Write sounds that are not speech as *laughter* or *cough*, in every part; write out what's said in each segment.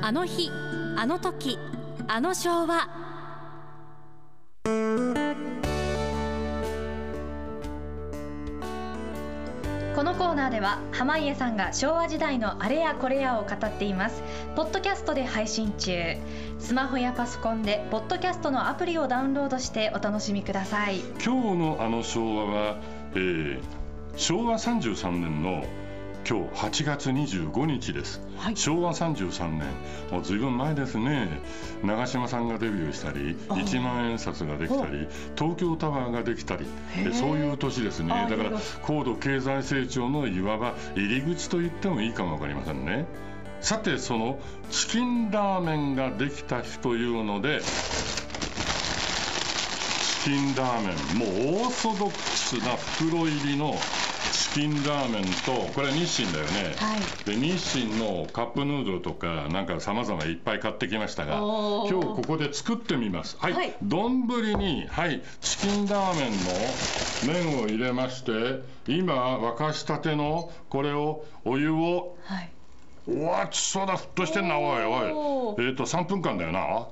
あの日あの時あの昭和。このコーナーでは濱家さんが昭和時代のあれやこれやを語っています。ポッドキャストで配信中。スマホやパソコンでポッドキャストのアプリをダウンロードしてお楽しみください。今日のあの昭和は、えー昭和33年の今日8月25日です、はい。昭和33年。もうずいぶん前ですね。長嶋さんがデビューしたりあ。ー1万円札ができたり東京タワーができたり。そういう年ですね。だから高度経済成長のいわば入り口と言ってもいいかもわかりませんね。さてそのチキンラーメンができた日というのでチキンラーメンもうオーソドックスな袋入りのチキンラーメンとこれは日清だよね、はい。で日清のカップヌードルとかなんかさまざまいっぱい買ってきましたが今日ここで作ってみます。はい。はい。丼、に、はい、チキンラーメンの麺を入れまして今沸かしたてのこれをお湯をはい。おわ熱そうだ沸騰してんなおいおい。えっ、と3分間だよな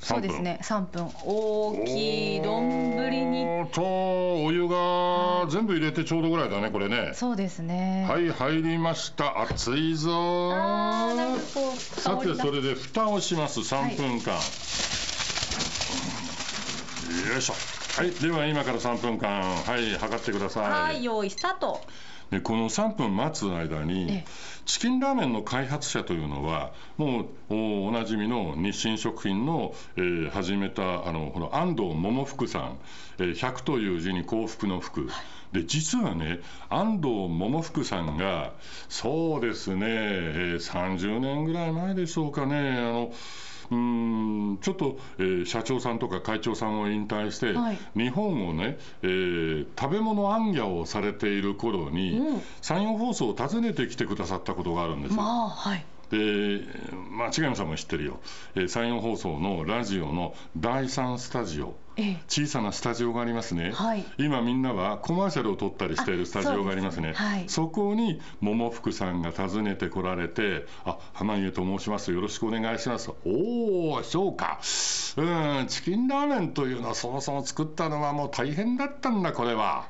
そうですね3分。大きい丼に。とお湯が全部入れてちょうどぐらいだねこれね。そうですね。はい入りました。熱いぞさてそれで蓋をします。3分間、よいしょ。はいでは今から3分間。はい測ってくださはいい用意スタートでこの3分待つ間にええ。チキンラーメンの開発者というのはもうおおなじみの日清食品の、えー始めたあのこの安藤桃福さん、えー100という字に幸福の福、で実はね安藤桃福さんがそうですね、えー30年ぐらい前でしょうかねあのうーんちょっと、えー社長さんとか会長さんを引退して、はい。日本をね、えー食べ物行脚をされている頃に、うん。山陽放送を訪ねてきてくださったことがあるんですよ。まあはい。で、まあ、違山さんも知ってるよ、えー山陽放送のラジオの第3スタジオ、ええ小さなスタジオがありますね、はい。今みんなはコマーシャルを撮ったりしているスタジオがありますね。ねはい。そこに桃福さんが訪ねてこられて「あ濱家と申します。よろしくお願いします」「おおそうか。うんチキンラーメンというのはそもそも作ったのはもう大変だったんだこれは」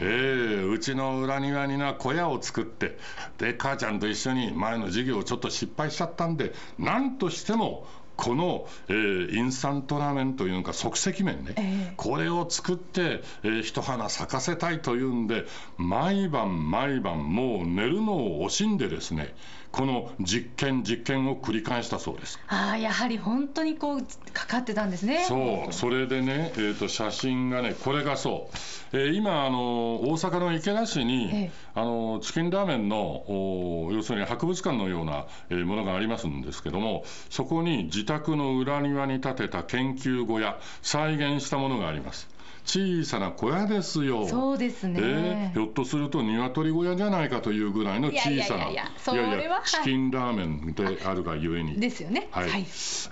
ええうちの裏庭にな小屋を作ってで母ちゃんと一緒に前の授業ちょっと失敗しちゃったんで何としてもこの、えーインスタントラーメンというのか即席麺ね、ええ。これを作って、えー一花咲かせたいというんで毎晩毎晩もう寝るのを惜しんでですねこの実験実験を繰り返したそうです。ああやはり本当にこうかかってたんですね。そうそれでね、えー、と写真がねこれがそう、えー今あの大阪の池田市に、ええ。あのチキンラーメンのお要するに博物館のような、えーものがありますんですけどもそこに自宅の裏庭に建てた研究小屋再現したものがあります。小さな小屋ですよ。そうですね、えーひょっとすると鶏小屋じゃないかというぐらいの小さないやいやチキンラーメンであるがゆえに。ですよねはい、はい。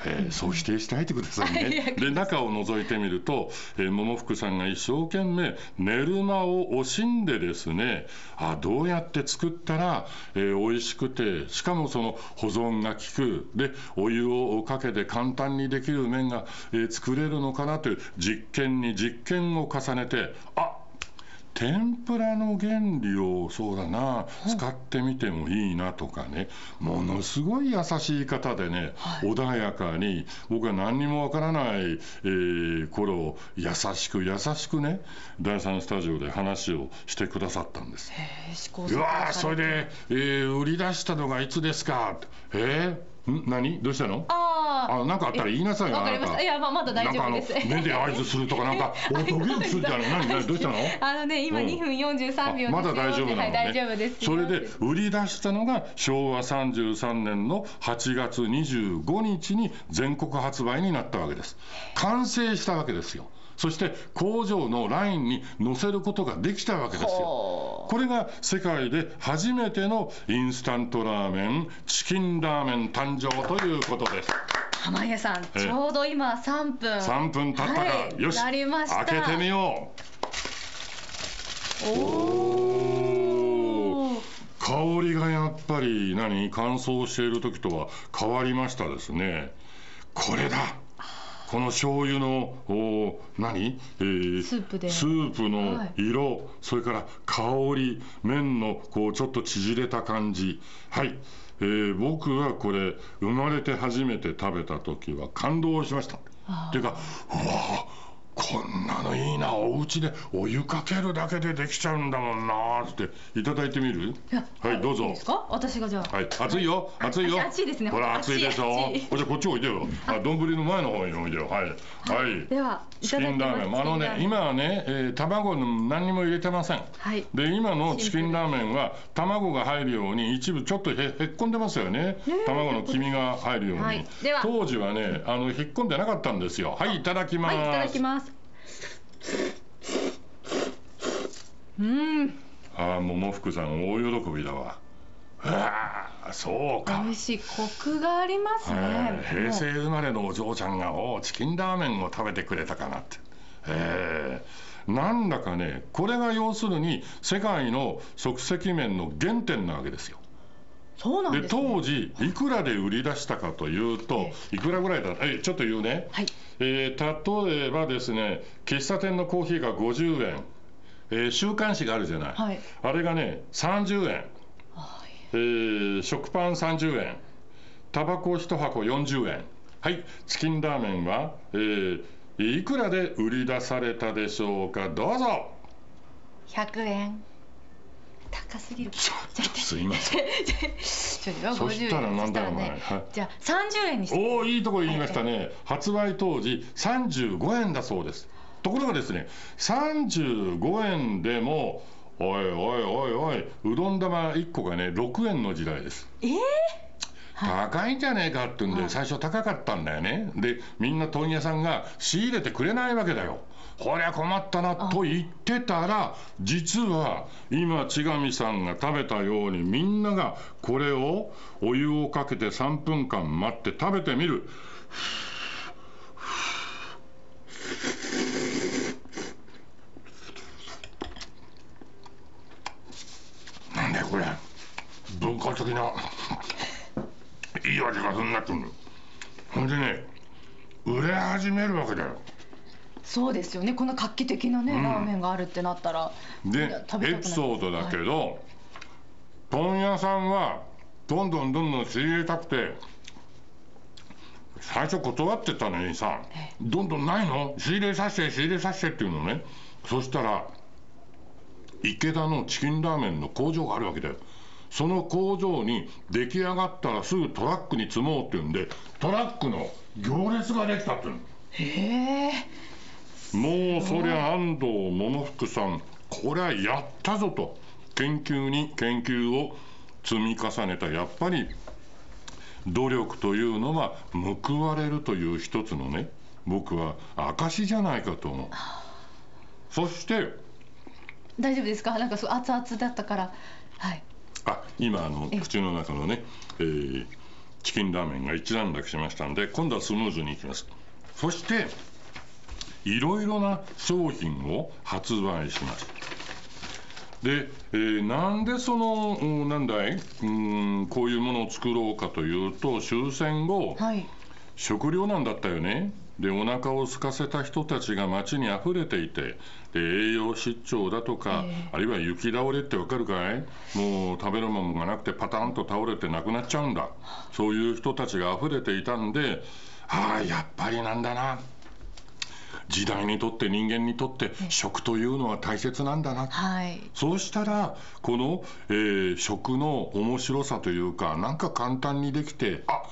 えーそう否定しないでくださいね。*laughs* や。で中を覗いてみると、えー桃福さんが一生懸命寝る間を惜しんでですねあどうやって作ったら、えー美味しくてしかもその保存が効く。でお湯をかけて簡単にできる麺が、えー作れるのかなという実験に実験を重ねてあ天ぷらの原理をそうだな使ってみてもいいなとかねものすごい優しい方でね、穏やかに僕は何にもわからない、えー頃優しく優しくね第三スタジオで話をしてくださったんです。う誤わーそれで、えー売り出したのがいつですか？えー、ん何？どうしたの？あああなんかあったら言いなさいよわかりました。いやまあまだ大丈夫です。なんかあの目で合図するとかなんか *laughs* おドキドキするじゃない？何？何？どうしたの？あのね今うん。2分43秒まだ大丈夫なのね、はい大丈夫です。それで売り出したのが昭和33年の8月25日に全国発売になったわけです。完成したわけですよ。そして工場のラインに載せることができたわけですよ。ほこれが世界で初めてのインスタントラーメンチキンラーメン誕生ということです。濱家さんええ。ちょうど今3分。3分経ったか、はいよし。開けてみよう。おおこ香りがやっぱり何？乾燥している時とは変わりましたですね。これだこの醤油のお何、えー、スープで。スープの色、それから香り麺のこうちょっと縮れた感じ。はい、えー僕はこれ生まれて初めて食べた時は感動しました。っていうかうわこんなのいいなお家でお湯かけるだけでできちゃうんだもんなーっていただいてみる？はいどうぞ私がじゃあはい、熱いよ、熱いよ。熱いですねほら、熱いでしょ？じゃあ、こっちおいでよ。あ、丼の前の方においでよ。はい。はい。ではいチキンラーメン、あのね、今はね、えー卵の何にも入れてません。はいで、今のチキンラーメンは、卵が入るように、一部ちょっとへ、へっこんでますよね。卵の黄身が入るように。当時はね、あの、へっこんでなかったんですよ。はい、いただきます。はいいただきますうん。あー、桃福さん、大喜びだわ。うわあ、そうか。美。味しいコクがありますね。はい平成生まれのお嬢ちゃんがおチキンラーメンを食べてくれたかなって、えー。なんだかねこれが要するに世界の即席麺の原点なわけですよそうなんでね、当時いくらで売り出したかというといくらぐらいだ？えちょっと言うね、はい。えー例えばですね喫茶店のコーヒーが50円、えー週刊誌があるじゃない、はい。あれがね30円。はいえー食パン30円。タバコ1箱40円。はい。チキンラーメンは、えーいくらで売り出されたでしょうか？どうぞ。100円高すぎる。じゃあすいません。ちょっとそしたらなんだよそしたらねはい。じゃあ30円にして。おおいいとこ言いましたね。発売当時35円だそうです。ところがですね35円でもおいおいおいおいうどん玉1個がね6円の時代です。えー？高いんじゃねえかってんで、最初高かったんだよね。で、みんな問屋さんが仕入れてくれないわけだよ。こりゃ困ったなと言ってたら、実は今、千上さんが食べたように、みんながこれをお湯をかけて3分間待って食べてみる。なんだよこれ文化的ないい味がすんなってくるほんでね売れ始めるわけだよ。そうですよね。こんな画期的なね、うん。ラーメンがあるってなったらいでエピソードだけはい。ど、問屋さんはどんどんどんどん仕入れたくて最初断ってたのにさえ。どんどんないの？仕入れさせて仕入れさせてっていうのね。そしたら池田のチキンラーメンの工場があるわけだよその工場に出来上がったらすぐトラックに積もうっていうんでトラックの行列ができたっていうの。へえもうそりゃ安藤桃福さんこりゃやったぞと。研究に研究を積み重ねた。やっぱり努力というのは報われるという一つのね僕は証じゃないかと思う。そして大丈夫ですか？なんかそう熱々だったから。はいあ今あのえ口の中のね、えーチキンラーメンが一段落しましたんで今度はスムーズにいきます。そしていろいろな商品を発売します。で、えーなんでその、うんなんだい、うん、こういうものを作ろうかというと終戦後、はい。食糧難だったよねでお腹を空かせた人たちが街にあふれていてで栄養失調だとか、えあるいは雪倒れってわかるかい？もう食べるものがなくてパタンと倒れて亡くなっちゃうんだ。そういう人たちがあふれていたんでああやっぱりなんだな。時代にとって人間にとって食というのは大切なんだな。はい。そうしたらこの、えー食の面白さというかなんか簡単にできてあ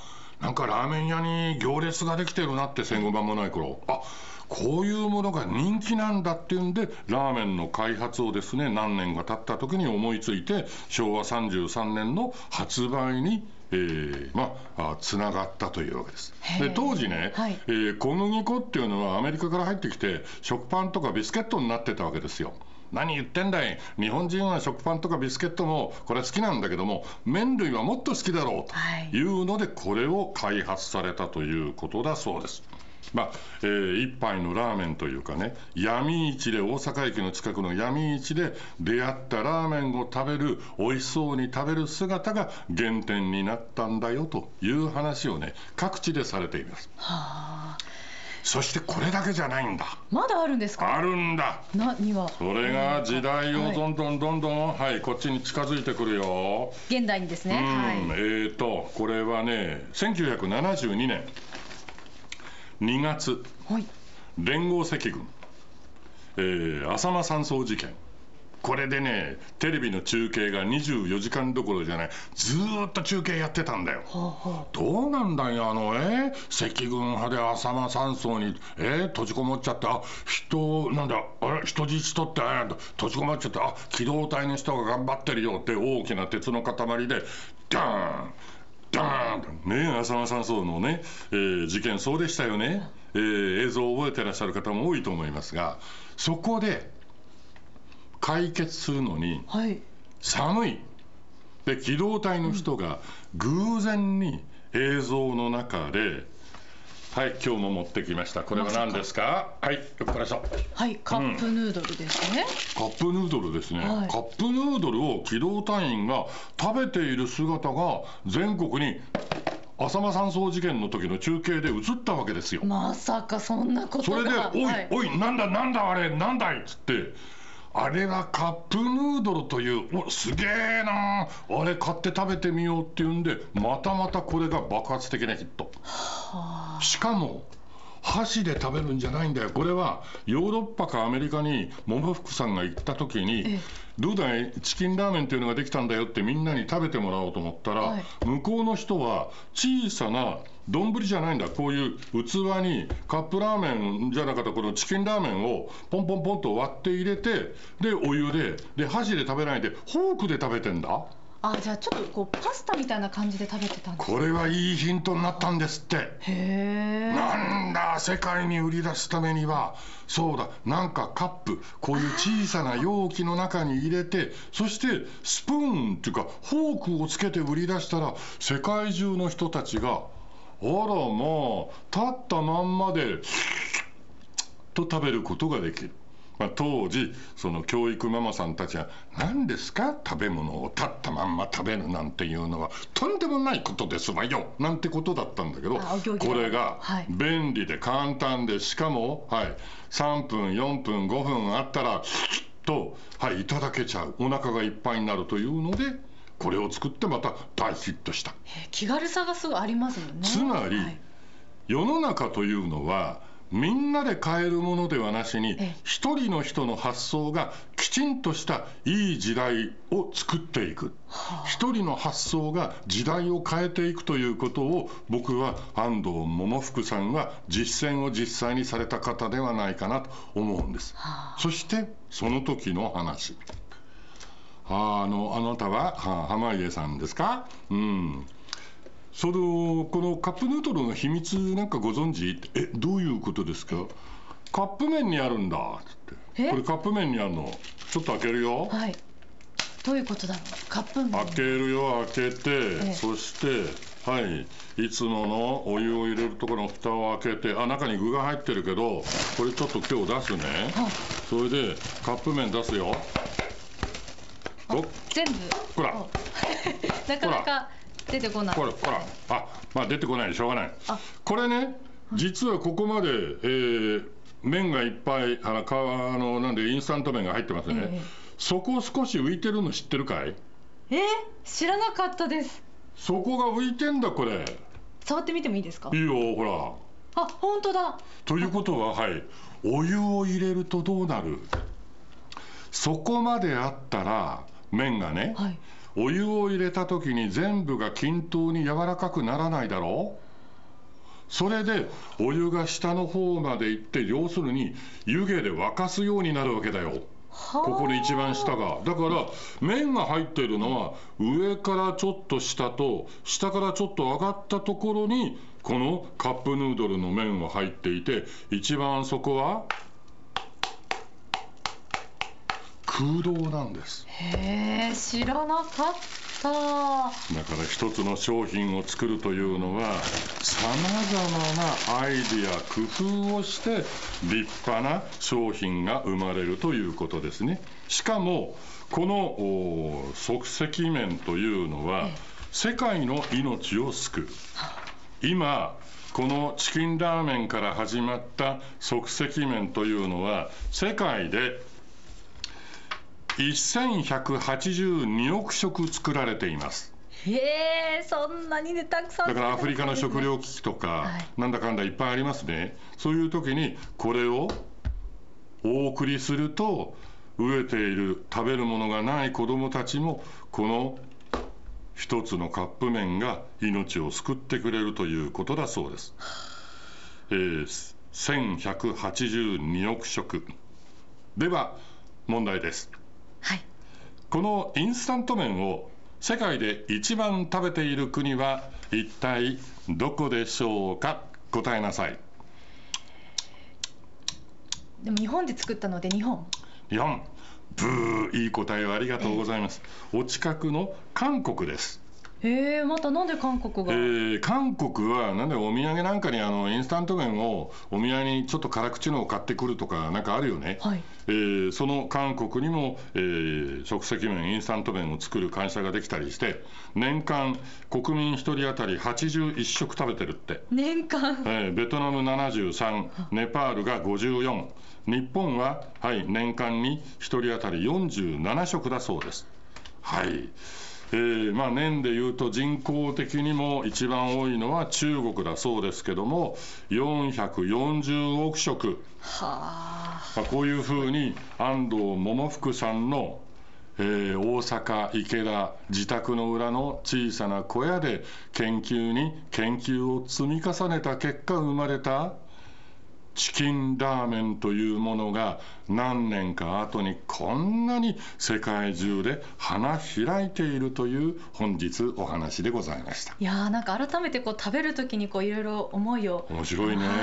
なんかラーメン屋に行列ができてるなって戦後間もない頃あこういうものが人気なんだっていうんでラーメンの開発をですね何年か経った時に思いついて昭和33年の発売にえーまああつながったというわけです。で当時ね、はいえー小麦粉っていうのはアメリカから入ってきて食パンとかビスケットになってたわけですよ。何言ってんだい日本人は食パンとかビスケットもこれ好きなんだけども麺類はもっと好きだろうはいというのでこれを開発されたということだそうです。まあえー、一杯のラーメンというかね闇市で大阪駅の近くの闇市で出会ったラーメンを食べる美味しそうに食べる姿が原点になったんだよという話をね各地でされています。はあそしてこれだけじゃないんだ。まだあるんですか？あるんだ。何はそれが時代をどんどんどんどん、はい、はい、こっちに近づいてくるよ。現代にですね、はい、えーとこれはね1972年2月、はい、連合赤軍、えー、浅間山荘事件これでねテレビの中継が24時間どころじゃない。ずっと中継やってたんだよ、はあはあ、どうなんだよあのえ赤軍派で浅間山荘にえ閉じこもっちゃってあ人なんだあれ？人質取って閉じこもっちゃってあ機動隊の人が頑張ってるよって大きな鉄の塊でダーンダーンとね浅間山荘のね、えー、事件そうでしたよね、えー、映像を覚えてらっしゃる方も多いと思いますがそこで解決するのに寒い、で機動隊の人が偶然に映像の中で、はい、今日も持ってきました。これは何ですか？はい、よっこらしょ。はい、カップヌードルですね。うん、カップヌードルですね、はい、カップヌードルを機動隊員が食べている姿が全国に浅間山荘事件の時の中継で映ったわけですよ。まさかそんなことそれで、おい、はい、おい、なんだ、なんだ、あれ、なんだい？っつって。あれはカップヌードルというおすげえな。あれ買って食べてみようっていうんでまたまたこれが爆発的なヒット。しかも箸で食べるんじゃないんだよ。これはヨーロッパかアメリカに桃福さんが行った時にどうだいチキンラーメンっていうのができたんだよってみんなに食べてもらおうと思ったら、はい、向こうの人は小さな丼じゃないんだ。こういう器にカップラーメンじゃなかったこのチキンラーメンをポンポンポンと割って入れてでお湯でで箸で食べないでフォークで食べてんだ。あじゃあちょっとこうパスタみたいな感じで食べてたんですこれはいいヒントになったんですって。へえなんだ世界に売り出すためには。そうだ。なんかカップこういう小さな容器の中に入れてそしてスプーンっていうかフォークをつけて売り出したら世界中の人たちがあらまあ立ったまんまでと食べることができる。まあ、当時その教育ママさんたちは何ですか？食べ物を立ったまんま食べるなんていうのはとんでもないことですわよ。なんてことだったんだけどこれが便利で簡単でしかも、はい、3分4分5分あったらと、はい、いただけちゃう。お腹がいっぱいになるというのでこれを作ってまた大ヒットした。気軽さがすごいありますよね。つまり、はい、世の中というのはみんなで買えるものではなしに一人の人の発想がきちんとしたいい時代を作っていく。一人の発想が時代を変えていくということを僕は安藤桃福さんは実践を実際にされた方ではないかなと思うんです。そしてその時の話あのあなたは濱家さんですか？うん。そのこのカップヌードルの秘密なんかご存知？えどういうことですか？カップ麺にあるんだ。ってこれカップ麺にあるの。ちょっと開けるよ。はい。どういうことだろう？カップ麺。開けるよ。開けて、ええ、そしてはい。いつものお湯を入れるところの蓋を開けて。あ中に具が入ってるけどこれちょっと今日出すね、はそれでカップ麺出すよ全部。ほら。*laughs* なかなか出てこない。ほらほら。あまあ出てこないしょうがない。これね実はここまで、えー、麺がいっぱいあのかあのなんでインスタント麺が入ってますね、えー、そこ少し浮いてるの知ってるかい？え？ー、知らなかったです。そこが浮いてんだこれ。触ってみてもいいですか？いいよほら。あ本当だ。ということははい。お湯を入れるとどうなる？そこまであったら麺がね、はい、お湯を入れた時に全部が均等に柔らかくならないだろう？それでお湯が下の方まで行って要するに湯気で沸かすようになるわけだよ。ここで一番下が。だから麺が入っているのは上からちょっと下と下からちょっと上がったところにこのカップヌードルの麺は入っていて一番そこは空洞なんです。へえ知らなかった。あだから一つの商品を作るというのはさまざまなアイディア工夫をして立派な商品が生まれるということですね。しかもこのお即席麺というのは世界の命を救う。今このチキンラーメンから始まった即席麺というのは世界で1182億食作られています。へえそんなにねたくさんだからアフリカの食糧危機とか、はい。なんだかんだいっぱいありますね。そういう時にこれをお送りすると飢えている食べるものがない子どもたちもこの一つのカップ麺が命を救ってくれるということだそうです。えー1182億食。では問題です。はい。このインスタント麺を世界で一番食べている国は一体どこでしょうか？答えなさい。でも日本で作ったので日本。4ブーいい答えをありがとうございます。お近くの韓国ですへえまたなんで韓国えが、ー韓国はなんでお土産なんかにあのインスタント麺をお土産にちょっと辛口のを買ってくるとかなんかあるよね、はい。えーその韓国にも、えー即席麺インスタント麺を作る会社ができたりして年間国民1人当たり81食食べてるって、年間。えーベトナム73ネパールが54日本は、はい、年間に1人当たり47食だそうです。はいえーまあ、年でいうと人口的にも一番多いのは中国だそうですけども440億食。はあ。まあ、こういうふうに安藤桃福さんの、えー大阪池田自宅の裏の小さな小屋で研究に研究を積み重ねた結果生まれたチキンラーメンというものが何年か後にこんなに世界中で花開いているという本日お話でございました。いやーなんか改めてこう食べるときにこういろいろ思いを面白いね。は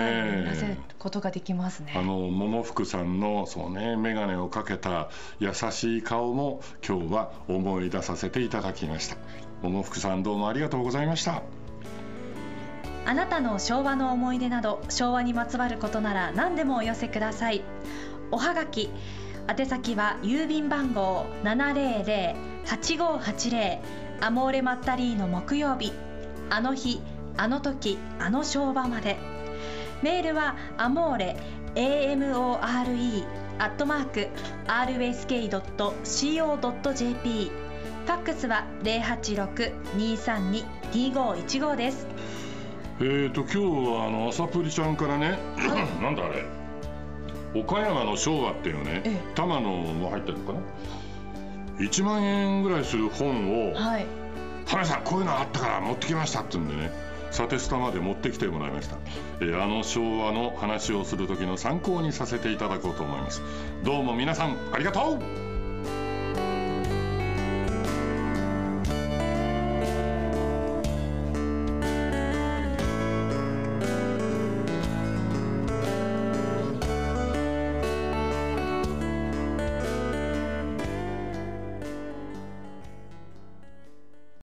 い出せることができますねあの桃福さんのそうね眼鏡をかけた優しい顔も今日は思い出させていただきました桃福さんどうもありがとうございましたあなたの昭和の思い出など昭和にまつわることなら何でもお寄せください。おはがき宛先は郵便番号700-8580アモーレマッタリーの木曜日。あの日あの時あの昭和まで。メールはアモーレ AMORE アットマーク RSK.CO.JP ファックスは086-232-2515です。えーと今日はあの朝プリちゃんからね *clears throat* なんだあれ岡山の昭和っていうねええ。玉野も入ってるのかな。1万円ぐらいする本をはい「花さんこういうのあったから持ってきました」って言うんでねサテスタまで持ってきてもらいました、えーあの昭和の話をする時の参考にさせていただこうと思います。どうも皆さんありがとう